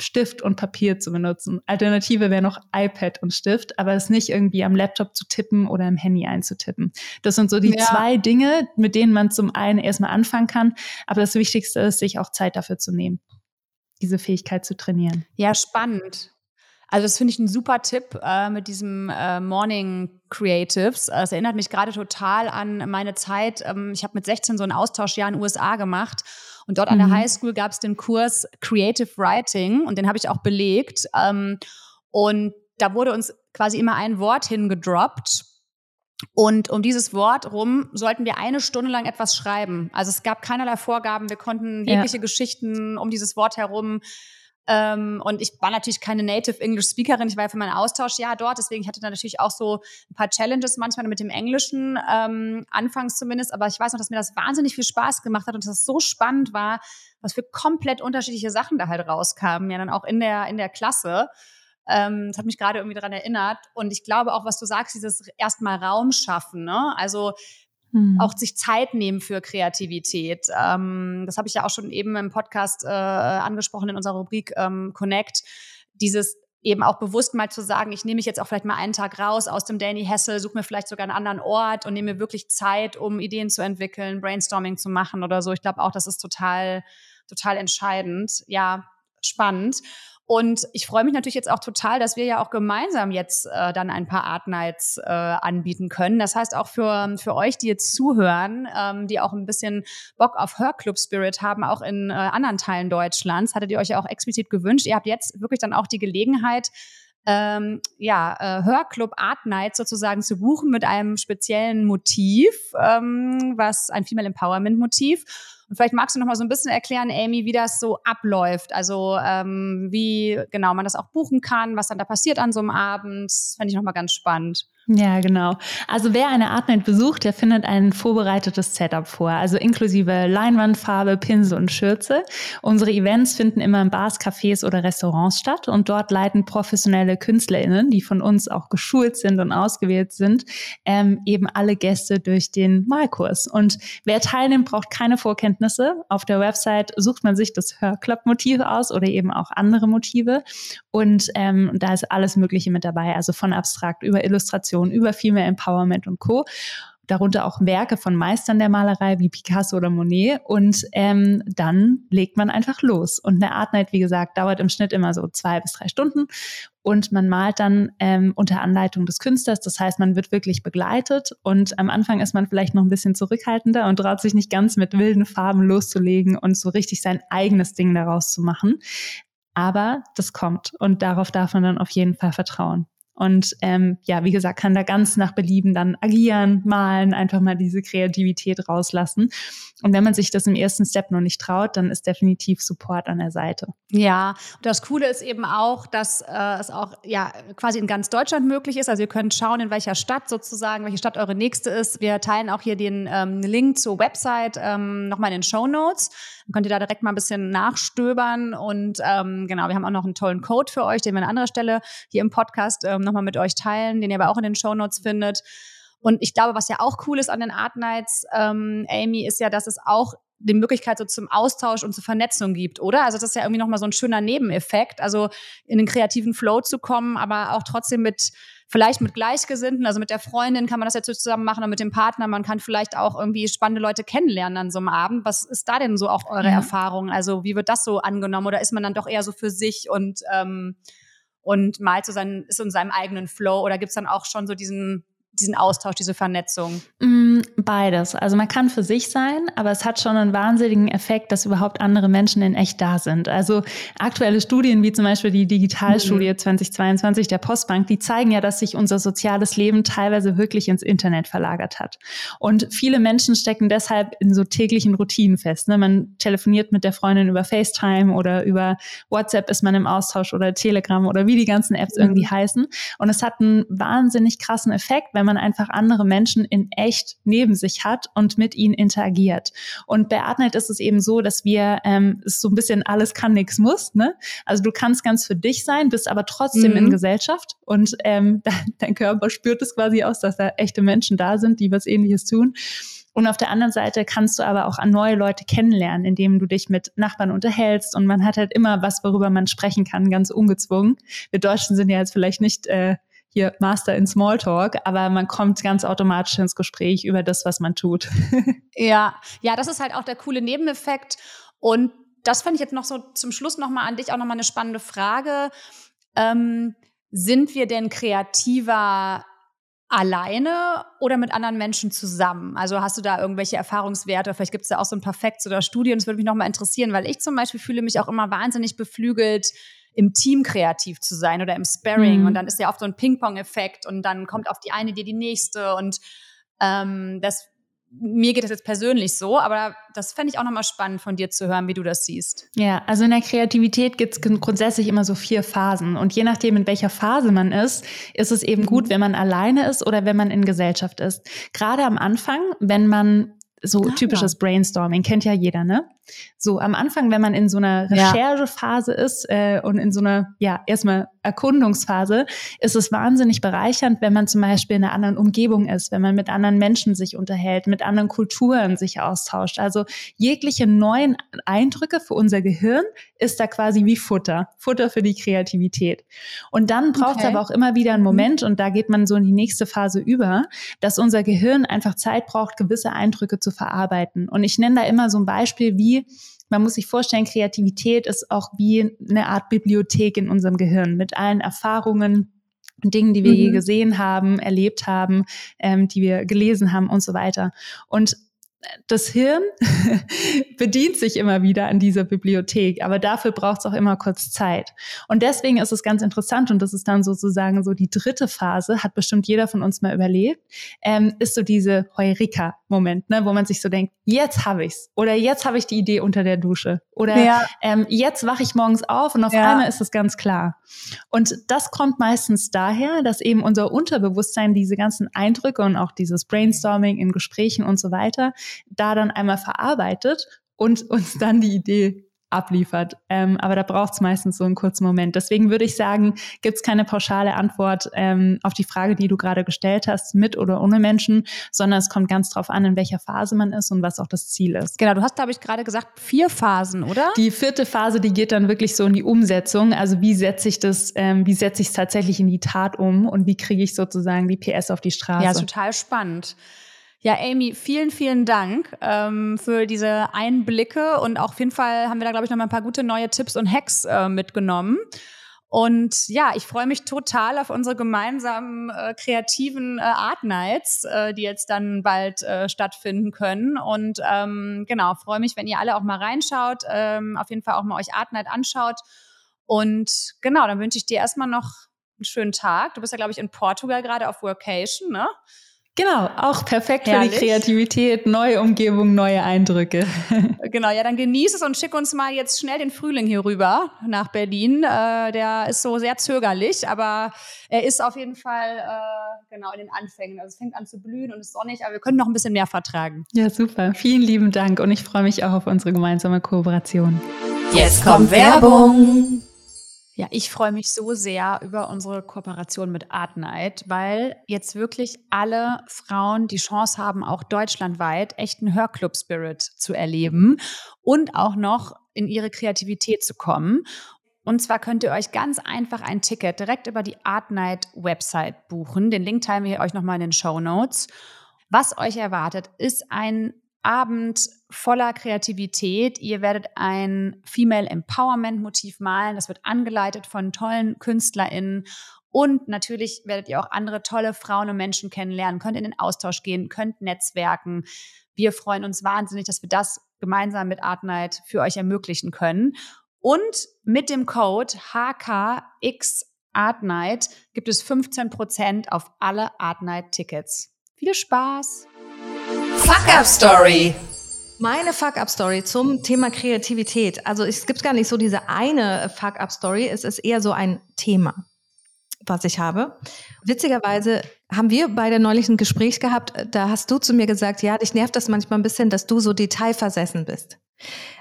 Stift und Papier zu benutzen. Alternative wäre noch iPad und Stift, aber es nicht irgendwie am Laptop zu tippen oder im Handy einzutippen. Das sind so die ja. zwei Dinge, mit denen man zum einen erstmal anfangen kann, aber das Wichtigste ist, sich auch Zeit dafür zu nehmen, diese Fähigkeit zu trainieren. Ja, spannend. Also das finde ich ein super Tipp äh, mit diesem äh, Morning Creatives. Es erinnert mich gerade total an meine Zeit. Ähm, ich habe mit 16 so ein Austauschjahr in den USA gemacht und dort mhm. an der mhm. Highschool gab es den Kurs Creative Writing und den habe ich auch belegt. Ähm, und da wurde uns quasi immer ein Wort hingedroppt. Und um dieses Wort rum sollten wir eine Stunde lang etwas schreiben. Also es gab keinerlei Vorgaben. Wir konnten jegliche ja. Geschichten um dieses Wort herum ähm, und ich war natürlich keine Native English Speakerin. Ich war ja für mein Austauschjahr dort. Deswegen hatte ich natürlich auch so ein paar Challenges manchmal mit dem Englischen, ähm, anfangs zumindest. Aber ich weiß noch, dass mir das wahnsinnig viel Spaß gemacht hat und dass es so spannend war, was für komplett unterschiedliche Sachen da halt rauskamen. Ja, dann auch in der, in der Klasse. Ähm, das hat mich gerade irgendwie daran erinnert. Und ich glaube auch, was du sagst, dieses erstmal Raum schaffen. Ne? Also Mhm. Auch sich Zeit nehmen für Kreativität. Ähm, das habe ich ja auch schon eben im Podcast äh, angesprochen in unserer Rubrik ähm, Connect. Dieses eben auch bewusst mal zu sagen, ich nehme mich jetzt auch vielleicht mal einen Tag raus aus dem Danny Hessel, suche mir vielleicht sogar einen anderen Ort und nehme mir wirklich Zeit, um Ideen zu entwickeln, Brainstorming zu machen oder so. Ich glaube auch, das ist total, total entscheidend. Ja, spannend. Und ich freue mich natürlich jetzt auch total, dass wir ja auch gemeinsam jetzt äh, dann ein paar Art Nights äh, anbieten können. Das heißt auch für, für euch, die jetzt zuhören, ähm, die auch ein bisschen Bock auf Hörclub Spirit haben, auch in äh, anderen Teilen Deutschlands, hattet ihr euch ja auch explizit gewünscht. Ihr habt jetzt wirklich dann auch die Gelegenheit, ähm, ja, äh, Hörclub Art Night sozusagen zu buchen mit einem speziellen Motiv, ähm, was ein Female Empowerment Motiv. Und vielleicht magst du noch mal so ein bisschen erklären, Amy, wie das so abläuft. Also ähm, wie genau man das auch buchen kann, was dann da passiert an so einem Abend. Fände ich noch mal ganz spannend. Ja, genau. Also wer eine Artnight besucht, der findet ein vorbereitetes Setup vor, also inklusive Leinwandfarbe, Pinsel und Schürze. Unsere Events finden immer in Bars, Cafés oder Restaurants statt und dort leiten professionelle KünstlerInnen, die von uns auch geschult sind und ausgewählt sind, ähm, eben alle Gäste durch den Malkurs. Und wer teilnimmt, braucht keine Vorkenntnisse. Auf der Website sucht man sich das Hörclub-Motiv aus oder eben auch andere Motive und ähm, da ist alles Mögliche mit dabei, also von abstrakt über Illustration Inspiration über Female Empowerment und Co darunter auch Werke von Meistern der Malerei wie Picasso oder Monet. Und ähm, dann legt man einfach los. Und eine Art Night, wie gesagt, dauert im Schnitt immer so zwei bis drei Stunden. Und man malt dann ähm, unter Anleitung des Künstlers. Das heißt, man wird wirklich begleitet. Und am Anfang ist man vielleicht noch ein bisschen zurückhaltender und traut sich nicht ganz mit wilden Farben loszulegen und so richtig sein eigenes Ding daraus zu machen. Aber das kommt und darauf darf man dann auf jeden Fall vertrauen. Und ähm, ja, wie gesagt, kann da ganz nach Belieben dann agieren, malen, einfach mal diese Kreativität rauslassen. Und wenn man sich das im ersten Step noch nicht traut, dann ist definitiv Support an der Seite. Ja, und das Coole ist eben auch, dass äh, es auch ja quasi in ganz Deutschland möglich ist. Also ihr könnt schauen, in welcher Stadt sozusagen, welche Stadt eure nächste ist. Wir teilen auch hier den ähm, Link zur Website ähm, nochmal in den Show Notes. Dann könnt ihr da direkt mal ein bisschen nachstöbern. Und ähm, genau, wir haben auch noch einen tollen Code für euch, den wir an anderer Stelle hier im Podcast ähm, nochmal mit euch teilen, den ihr aber auch in den Show Notes findet. Und ich glaube, was ja auch cool ist an den Art Nights, ähm, Amy, ist ja, dass es auch die Möglichkeit so zum Austausch und zur Vernetzung gibt, oder? Also das ist ja irgendwie nochmal so ein schöner Nebeneffekt, also in den kreativen Flow zu kommen, aber auch trotzdem mit vielleicht mit Gleichgesinnten, also mit der Freundin kann man das jetzt zusammen machen oder mit dem Partner. Man kann vielleicht auch irgendwie spannende Leute kennenlernen an so einem Abend. Was ist da denn so auch eure ja. Erfahrung? Also wie wird das so angenommen oder ist man dann doch eher so für sich und ähm, und malt so sein, ist in seinem eigenen Flow oder gibt's dann auch schon so diesen diesen Austausch, diese Vernetzung? Mm, beides. Also man kann für sich sein, aber es hat schon einen wahnsinnigen Effekt, dass überhaupt andere Menschen in echt da sind. Also aktuelle Studien wie zum Beispiel die Digitalstudie mhm. 2022 der Postbank, die zeigen ja, dass sich unser soziales Leben teilweise wirklich ins Internet verlagert hat. Und viele Menschen stecken deshalb in so täglichen Routinen fest. Ne? Man telefoniert mit der Freundin über FaceTime oder über WhatsApp ist man im Austausch oder Telegram oder wie die ganzen Apps mhm. irgendwie heißen. Und es hat einen wahnsinnig krassen Effekt, wenn man einfach andere Menschen in echt neben sich hat und mit ihnen interagiert. Und bei Artnet ist es eben so, dass wir ähm, ist so ein bisschen alles kann, nichts muss. Ne? Also du kannst ganz für dich sein, bist aber trotzdem mhm. in Gesellschaft und ähm, dein Körper spürt es quasi aus, dass da echte Menschen da sind, die was Ähnliches tun. Und auf der anderen Seite kannst du aber auch an neue Leute kennenlernen, indem du dich mit Nachbarn unterhältst. Und man hat halt immer was, worüber man sprechen kann, ganz ungezwungen. Wir Deutschen sind ja jetzt vielleicht nicht äh, hier Master in Smalltalk, aber man kommt ganz automatisch ins Gespräch über das, was man tut. ja, ja, das ist halt auch der coole Nebeneffekt. Und das fand ich jetzt noch so zum Schluss nochmal an dich auch nochmal eine spannende Frage. Ähm, sind wir denn kreativer alleine oder mit anderen Menschen zusammen? Also hast du da irgendwelche Erfahrungswerte? Vielleicht gibt es da auch so ein paar Facts oder Studien. Das würde mich nochmal interessieren, weil ich zum Beispiel fühle mich auch immer wahnsinnig beflügelt, im Team kreativ zu sein oder im Sparring. Mhm. Und dann ist ja oft so ein Ping-Pong-Effekt und dann kommt auf die eine dir die nächste. Und ähm, das, mir geht das jetzt persönlich so, aber das fände ich auch nochmal spannend von dir zu hören, wie du das siehst. Ja, also in der Kreativität gibt es grundsätzlich immer so vier Phasen. Und je nachdem, in welcher Phase man ist, ist es eben gut, mhm. wenn man alleine ist oder wenn man in Gesellschaft ist. Gerade am Anfang, wenn man so ah, typisches Brainstorming, kennt ja jeder, ne? So am Anfang, wenn man in so einer Recherchephase ja. ist äh, und in so einer, ja, erstmal Erkundungsphase, ist es wahnsinnig bereichernd, wenn man zum Beispiel in einer anderen Umgebung ist, wenn man mit anderen Menschen sich unterhält, mit anderen Kulturen sich austauscht. Also jegliche neuen Eindrücke für unser Gehirn ist da quasi wie Futter, Futter für die Kreativität. Und dann braucht es okay. aber auch immer wieder einen mhm. Moment, und da geht man so in die nächste Phase über, dass unser Gehirn einfach Zeit braucht, gewisse Eindrücke zu verarbeiten. Und ich nenne da immer so ein Beispiel wie man muss sich vorstellen, Kreativität ist auch wie eine Art Bibliothek in unserem Gehirn mit allen Erfahrungen, Dingen, die wir mhm. je gesehen haben, erlebt haben, ähm, die wir gelesen haben und so weiter. Und das Hirn bedient sich immer wieder an dieser Bibliothek, aber dafür braucht es auch immer kurz Zeit. Und deswegen ist es ganz interessant und das ist dann sozusagen so die dritte Phase, hat bestimmt jeder von uns mal überlebt, ähm, ist so diese Heureka-Moment, ne, wo man sich so denkt, jetzt habe ich's oder jetzt habe ich die Idee unter der Dusche oder ja. ähm, jetzt wache ich morgens auf und auf ja. einmal ist es ganz klar. Und das kommt meistens daher, dass eben unser Unterbewusstsein diese ganzen Eindrücke und auch dieses Brainstorming in Gesprächen und so weiter da dann einmal verarbeitet und uns dann die Idee abliefert. Ähm, aber da braucht es meistens so einen kurzen Moment. Deswegen würde ich sagen, gibt es keine pauschale Antwort ähm, auf die Frage, die du gerade gestellt hast, mit oder ohne Menschen, sondern es kommt ganz drauf an, in welcher Phase man ist und was auch das Ziel ist. Genau, du hast, glaube ich, gerade gesagt, vier Phasen, oder? Die vierte Phase, die geht dann wirklich so in die Umsetzung. Also wie setze ich das, ähm, wie setze ich es tatsächlich in die Tat um und wie kriege ich sozusagen die PS auf die Straße? Ja, total spannend. Ja, Amy, vielen, vielen Dank ähm, für diese Einblicke und auf jeden Fall haben wir da, glaube ich, noch mal ein paar gute neue Tipps und Hacks äh, mitgenommen. Und ja, ich freue mich total auf unsere gemeinsamen äh, kreativen äh, Art Nights, äh, die jetzt dann bald äh, stattfinden können. Und ähm, genau, freue mich, wenn ihr alle auch mal reinschaut, ähm, auf jeden Fall auch mal euch Art Night anschaut. Und genau, dann wünsche ich dir erstmal noch einen schönen Tag. Du bist ja, glaube ich, in Portugal gerade auf Workation, ne? Genau, auch perfekt Herrlich. für die Kreativität, neue Umgebung, neue Eindrücke. genau, ja, dann genieß es und schick uns mal jetzt schnell den Frühling hier rüber nach Berlin. Äh, der ist so sehr zögerlich, aber er ist auf jeden Fall äh, genau in den Anfängen. Also es fängt an zu blühen und ist sonnig, aber wir können noch ein bisschen mehr vertragen. Ja, super. Vielen lieben Dank und ich freue mich auch auf unsere gemeinsame Kooperation. Jetzt kommt Werbung. Ja, ich freue mich so sehr über unsere Kooperation mit Art Night, weil jetzt wirklich alle Frauen die Chance haben, auch deutschlandweit echten Hörclub-Spirit zu erleben und auch noch in ihre Kreativität zu kommen. Und zwar könnt ihr euch ganz einfach ein Ticket direkt über die Art Night Website buchen. Den Link teilen wir euch nochmal in den Show Notes. Was euch erwartet, ist ein Abend voller Kreativität. Ihr werdet ein Female Empowerment Motiv malen. Das wird angeleitet von tollen KünstlerInnen. Und natürlich werdet ihr auch andere tolle Frauen und Menschen kennenlernen, könnt in den Austausch gehen, könnt netzwerken. Wir freuen uns wahnsinnig, dass wir das gemeinsam mit Art Night für euch ermöglichen können. Und mit dem Code HKX Art Night gibt es 15% auf alle Art Night Tickets. Viel Spaß! Fuck-Up-Story. Meine Fuck-Up-Story zum Thema Kreativität. Also es gibt gar nicht so diese eine Fuck-Up-Story, es ist eher so ein Thema, was ich habe. Witzigerweise haben wir beide neulich ein Gespräch gehabt, da hast du zu mir gesagt, ja, dich nervt das manchmal ein bisschen, dass du so detailversessen bist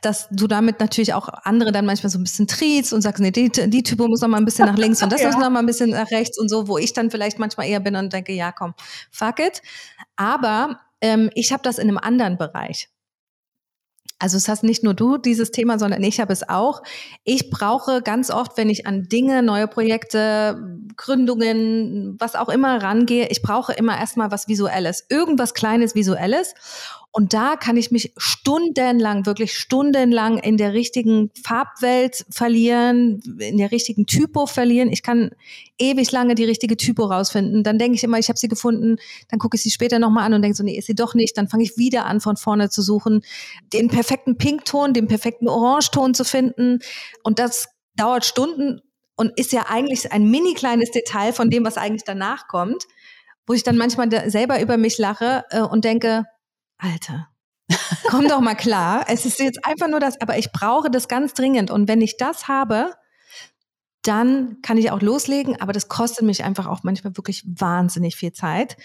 dass du damit natürlich auch andere dann manchmal so ein bisschen triest und sagst, nee, die, die Typo muss noch mal ein bisschen nach links und das ja. muss noch mal ein bisschen nach rechts und so, wo ich dann vielleicht manchmal eher bin und denke, ja, komm, fuck it. Aber ähm, ich habe das in einem anderen Bereich. Also es hast nicht nur du dieses Thema, sondern ich habe es auch. Ich brauche ganz oft, wenn ich an Dinge, neue Projekte, Gründungen, was auch immer rangehe, ich brauche immer erstmal was Visuelles, irgendwas Kleines Visuelles. Und da kann ich mich stundenlang, wirklich stundenlang in der richtigen Farbwelt verlieren, in der richtigen Typo verlieren. Ich kann ewig lange die richtige Typo rausfinden. Dann denke ich immer, ich habe sie gefunden, dann gucke ich sie später nochmal an und denke so, nee, ist sie doch nicht. Dann fange ich wieder an, von vorne zu suchen, den perfekten Pinkton, den perfekten Orangeton zu finden. Und das dauert Stunden und ist ja eigentlich ein mini kleines Detail von dem, was eigentlich danach kommt, wo ich dann manchmal selber über mich lache äh, und denke, Alter, komm doch mal klar. Es ist jetzt einfach nur das, aber ich brauche das ganz dringend. Und wenn ich das habe, dann kann ich auch loslegen, aber das kostet mich einfach auch manchmal wirklich wahnsinnig viel Zeit.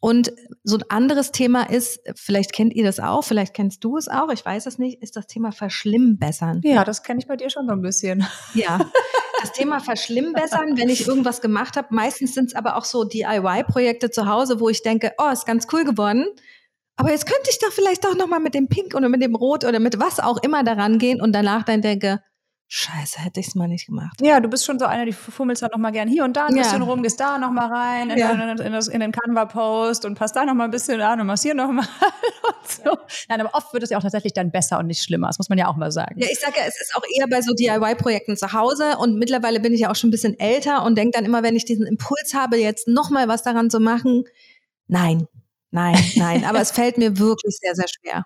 Und so ein anderes Thema ist, vielleicht kennt ihr das auch, vielleicht kennst du es auch, ich weiß es nicht, ist das Thema Verschlimmbessern. Ja, das kenne ich bei dir schon so ein bisschen. Ja, das Thema Verschlimmbessern, wenn ich irgendwas gemacht habe, meistens sind es aber auch so DIY-Projekte zu Hause, wo ich denke, oh, ist ganz cool geworden. Aber jetzt könnte ich doch vielleicht doch nochmal mit dem Pink oder mit dem Rot oder mit was auch immer daran gehen und danach dann denke, Scheiße, hätte ich es mal nicht gemacht. Ja, du bist schon so einer, die fummelst dann nochmal gern hier und da ein ja. bisschen rum, gehst da nochmal rein in, ja. in, in, in, den Canva-Post und passt da nochmal ein bisschen an und machst hier nochmal so. Nein, aber oft wird es ja auch tatsächlich dann besser und nicht schlimmer. Das muss man ja auch mal sagen. Ja, ich sage ja, es ist auch eher bei so DIY-Projekten zu Hause und mittlerweile bin ich ja auch schon ein bisschen älter und denke dann immer, wenn ich diesen Impuls habe, jetzt nochmal was daran zu machen, nein, Nein, nein, aber es fällt mir wirklich sehr, sehr schwer.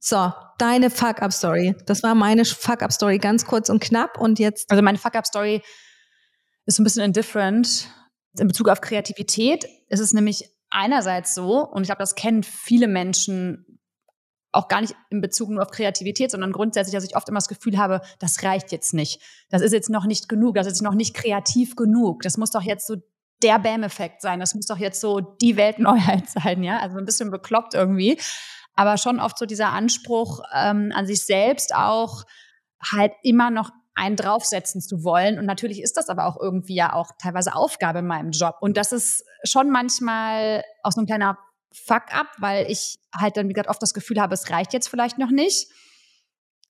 So, deine Fuck-Up-Story. Das war meine Fuck-Up-Story, ganz kurz und knapp. Und jetzt. Also meine Fuck-Up-Story ist so ein bisschen indifferent in Bezug auf Kreativität. Es ist nämlich einerseits so, und ich glaube, das kennen viele Menschen auch gar nicht in Bezug nur auf Kreativität, sondern grundsätzlich, dass ich oft immer das Gefühl habe, das reicht jetzt nicht. Das ist jetzt noch nicht genug, das ist noch nicht kreativ genug. Das muss doch jetzt so der Bam-Effekt sein. Das muss doch jetzt so die Weltneuheit sein, ja. Also ein bisschen bekloppt irgendwie. Aber schon oft so dieser Anspruch ähm, an sich selbst auch halt immer noch einen draufsetzen zu wollen. Und natürlich ist das aber auch irgendwie ja auch teilweise Aufgabe in meinem Job. Und das ist schon manchmal auch so ein kleiner Fuck-up, weil ich halt dann, wie gesagt, oft das Gefühl habe, es reicht jetzt vielleicht noch nicht.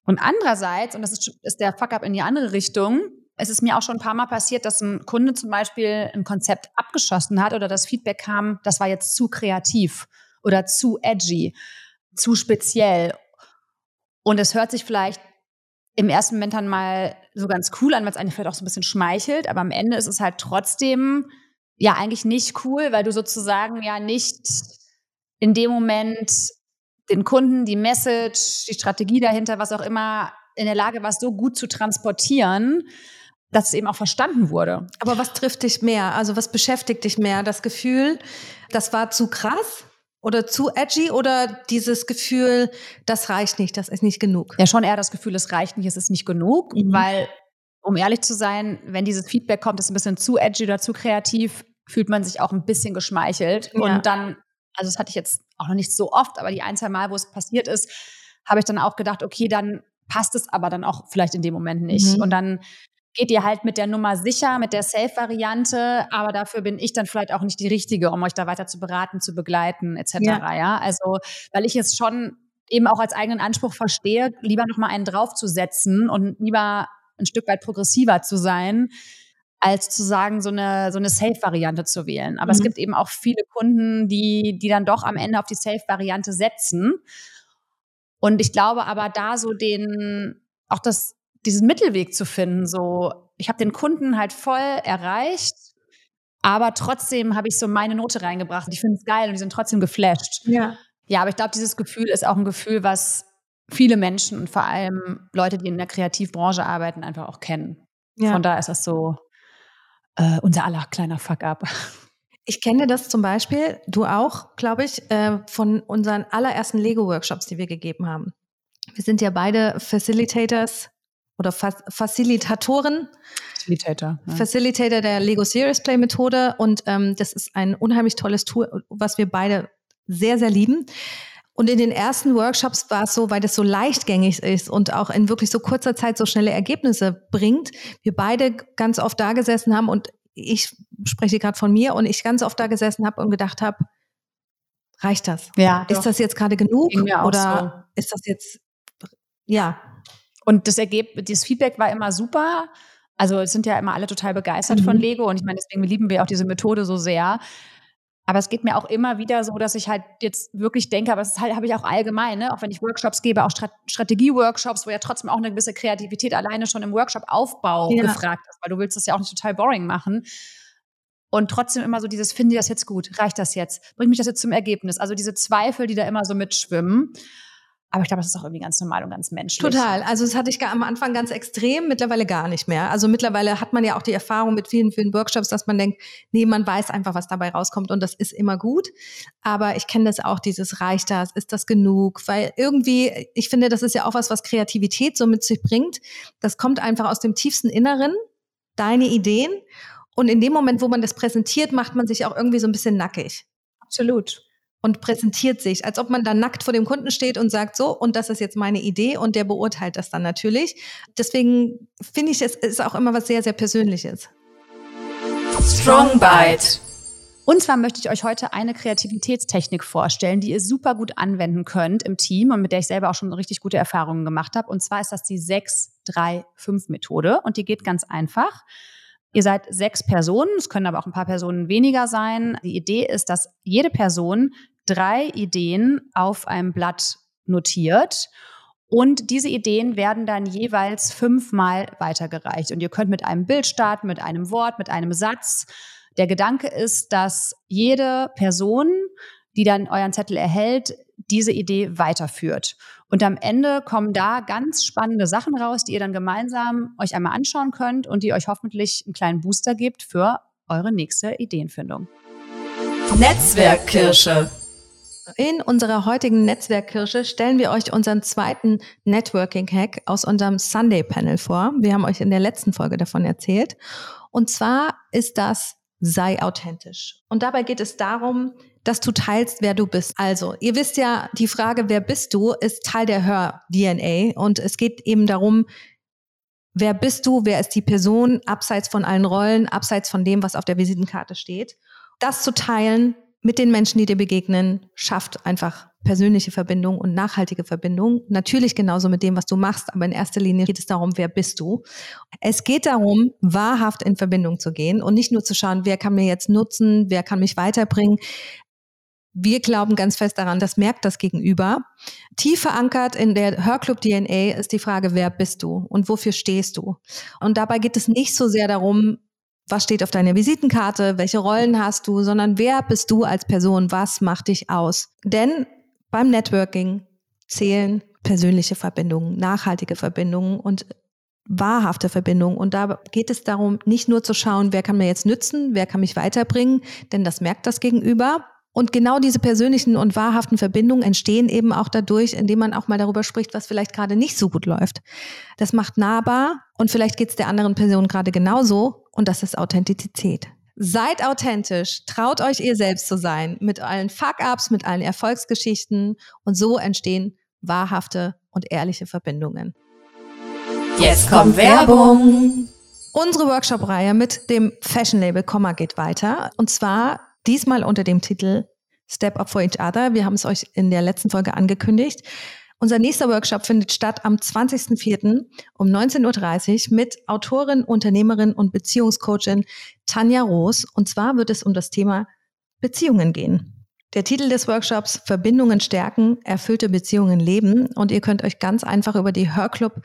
Und andererseits, und das ist, ist der Fuck-up in die andere Richtung, es ist mir auch schon ein paar Mal passiert, dass ein Kunde zum Beispiel ein Konzept abgeschossen hat oder das Feedback kam, das war jetzt zu kreativ oder zu edgy, zu speziell. Und es hört sich vielleicht im ersten Moment dann mal so ganz cool an, weil es eigentlich vielleicht auch so ein bisschen schmeichelt, aber am Ende ist es halt trotzdem ja eigentlich nicht cool, weil du sozusagen ja nicht in dem Moment den Kunden die Message, die Strategie dahinter, was auch immer, in der Lage warst, so gut zu transportieren, dass es eben auch verstanden wurde. Aber was trifft dich mehr? Also was beschäftigt dich mehr? Das Gefühl, das war zu krass oder zu edgy oder dieses Gefühl, das reicht nicht, das ist nicht genug? Ja, schon eher das Gefühl, es reicht nicht, es ist nicht genug, mhm. weil, um ehrlich zu sein, wenn dieses Feedback kommt, ist ein bisschen zu edgy oder zu kreativ, fühlt man sich auch ein bisschen geschmeichelt. Ja. Und dann, also das hatte ich jetzt auch noch nicht so oft, aber die ein, zwei Mal, wo es passiert ist, habe ich dann auch gedacht, okay, dann passt es aber dann auch vielleicht in dem Moment nicht. Mhm. Und dann geht ihr halt mit der Nummer sicher, mit der Safe-Variante, aber dafür bin ich dann vielleicht auch nicht die Richtige, um euch da weiter zu beraten, zu begleiten, etc. Ja. ja? Also, weil ich es schon eben auch als eigenen Anspruch verstehe, lieber nochmal einen draufzusetzen und lieber ein Stück weit progressiver zu sein, als zu sagen, so eine, so eine Safe-Variante zu wählen. Aber mhm. es gibt eben auch viele Kunden, die, die dann doch am Ende auf die Safe-Variante setzen. Und ich glaube aber da so den, auch das diesen Mittelweg zu finden. So, ich habe den Kunden halt voll erreicht, aber trotzdem habe ich so meine Note reingebracht. Ich finde es geil und die sind trotzdem geflasht. Ja. Ja, aber ich glaube, dieses Gefühl ist auch ein Gefühl, was viele Menschen und vor allem Leute, die in der Kreativbranche arbeiten, einfach auch kennen. Ja. Von da ist das so äh, unser aller kleiner Fuck-up. Ich kenne das zum Beispiel, du auch, glaube ich, äh, von unseren allerersten Lego-Workshops, die wir gegeben haben. Wir sind ja beide Facilitators oder Facilitatoren. Facilitator. Ja. Facilitator der Lego Serious Play Methode. Und ähm, das ist ein unheimlich tolles Tool, was wir beide sehr, sehr lieben. Und in den ersten Workshops war es so, weil das so leichtgängig ist und auch in wirklich so kurzer Zeit so schnelle Ergebnisse bringt, wir beide ganz oft da gesessen haben und ich spreche gerade von mir und ich ganz oft da gesessen habe und gedacht habe, reicht das? Ja. Ist doch. das jetzt gerade genug? Oder so. ist das jetzt, ja, und das Ergebnis, das Feedback war immer super. Also es sind ja immer alle total begeistert mhm. von Lego und ich meine, deswegen lieben wir auch diese Methode so sehr. Aber es geht mir auch immer wieder so, dass ich halt jetzt wirklich denke, aber das halt, habe ich auch allgemein, ne? auch wenn ich Workshops gebe, auch Strat Strategie-Workshops, wo ja trotzdem auch eine gewisse Kreativität alleine schon im Workshop-Aufbau ja. gefragt ist, weil du willst das ja auch nicht total boring machen. Und trotzdem immer so dieses, finde ich das jetzt gut? Reicht das jetzt? Bringt mich das jetzt zum Ergebnis? Also diese Zweifel, die da immer so mitschwimmen. Aber ich glaube, das ist auch irgendwie ganz normal und ganz menschlich. Total. Also das hatte ich am Anfang ganz extrem, mittlerweile gar nicht mehr. Also mittlerweile hat man ja auch die Erfahrung mit vielen, vielen Workshops, dass man denkt, nee, man weiß einfach, was dabei rauskommt und das ist immer gut. Aber ich kenne das auch, dieses reicht das, ist das genug? Weil irgendwie, ich finde, das ist ja auch was, was Kreativität so mit sich bringt. Das kommt einfach aus dem tiefsten Inneren, deine Ideen. Und in dem Moment, wo man das präsentiert, macht man sich auch irgendwie so ein bisschen nackig. Absolut und präsentiert sich, als ob man da nackt vor dem Kunden steht und sagt, so, und das ist jetzt meine Idee und der beurteilt das dann natürlich. Deswegen finde ich, es ist auch immer was sehr, sehr Persönliches. Strong Bite. Und zwar möchte ich euch heute eine Kreativitätstechnik vorstellen, die ihr super gut anwenden könnt im Team und mit der ich selber auch schon richtig gute Erfahrungen gemacht habe. Und zwar ist das die 6-3-5-Methode und die geht ganz einfach. Ihr seid sechs Personen, es können aber auch ein paar Personen weniger sein. Die Idee ist, dass jede Person drei Ideen auf einem Blatt notiert und diese Ideen werden dann jeweils fünfmal weitergereicht. Und ihr könnt mit einem Bild starten, mit einem Wort, mit einem Satz. Der Gedanke ist, dass jede Person die dann euren Zettel erhält, diese Idee weiterführt. Und am Ende kommen da ganz spannende Sachen raus, die ihr dann gemeinsam euch einmal anschauen könnt und die euch hoffentlich einen kleinen Booster gibt für eure nächste Ideenfindung. Netzwerkkirsche. In unserer heutigen Netzwerkkirsche stellen wir euch unseren zweiten Networking-Hack aus unserem Sunday-Panel vor. Wir haben euch in der letzten Folge davon erzählt. Und zwar ist das sei authentisch. Und dabei geht es darum, dass du teilst, wer du bist. Also, ihr wisst ja, die Frage, wer bist du, ist Teil der Hör-DNA. Und es geht eben darum, wer bist du, wer ist die Person, abseits von allen Rollen, abseits von dem, was auf der Visitenkarte steht. Das zu teilen mit den Menschen, die dir begegnen, schafft einfach persönliche Verbindung und nachhaltige Verbindung. Natürlich genauso mit dem, was du machst, aber in erster Linie geht es darum, wer bist du. Es geht darum, wahrhaft in Verbindung zu gehen und nicht nur zu schauen, wer kann mir jetzt nutzen, wer kann mich weiterbringen. Wir glauben ganz fest daran, das merkt das Gegenüber. Tief verankert in der Hörclub DNA ist die Frage, wer bist du und wofür stehst du? Und dabei geht es nicht so sehr darum, was steht auf deiner Visitenkarte, welche Rollen hast du, sondern wer bist du als Person, was macht dich aus? Denn beim Networking zählen persönliche Verbindungen, nachhaltige Verbindungen und wahrhafte Verbindungen. Und da geht es darum, nicht nur zu schauen, wer kann mir jetzt nützen, wer kann mich weiterbringen, denn das merkt das Gegenüber. Und genau diese persönlichen und wahrhaften Verbindungen entstehen eben auch dadurch, indem man auch mal darüber spricht, was vielleicht gerade nicht so gut läuft. Das macht nahbar und vielleicht geht es der anderen Person gerade genauso und das ist Authentizität. Seid authentisch, traut euch ihr selbst zu sein, mit allen Fuck-ups, mit allen Erfolgsgeschichten und so entstehen wahrhafte und ehrliche Verbindungen. Jetzt kommt Werbung. Unsere Workshop-Reihe mit dem Fashion-Label Komma geht weiter und zwar diesmal unter dem Titel Step Up for Each Other. Wir haben es euch in der letzten Folge angekündigt. Unser nächster Workshop findet statt am 20.04. um 19.30 Uhr mit Autorin, Unternehmerin und Beziehungscoachin Tanja Roos. Und zwar wird es um das Thema Beziehungen gehen. Der Titel des Workshops Verbindungen stärken, erfüllte Beziehungen leben. Und ihr könnt euch ganz einfach über die Hörclub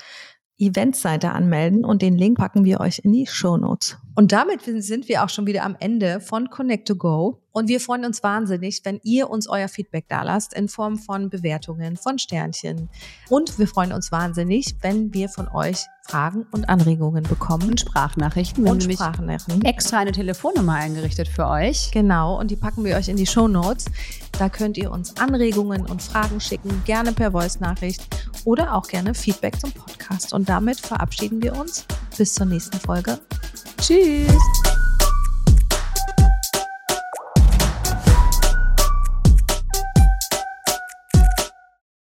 Eventseite anmelden und den Link packen wir euch in die Show Notes. Und damit sind wir auch schon wieder am Ende von Connect to Go. Und wir freuen uns wahnsinnig, wenn ihr uns euer Feedback da lasst in Form von Bewertungen, von Sternchen. Und wir freuen uns wahnsinnig, wenn wir von euch Fragen und Anregungen bekommen. Und Sprachnachrichten. Wir und Sprachnachrichten. Extra eine Telefonnummer eingerichtet für euch. Genau, und die packen wir euch in die Show Notes. Da könnt ihr uns Anregungen und Fragen schicken, gerne per Voice-Nachricht oder auch gerne Feedback zum Podcast. Und damit verabschieden wir uns. Bis zur nächsten Folge. Tschüss.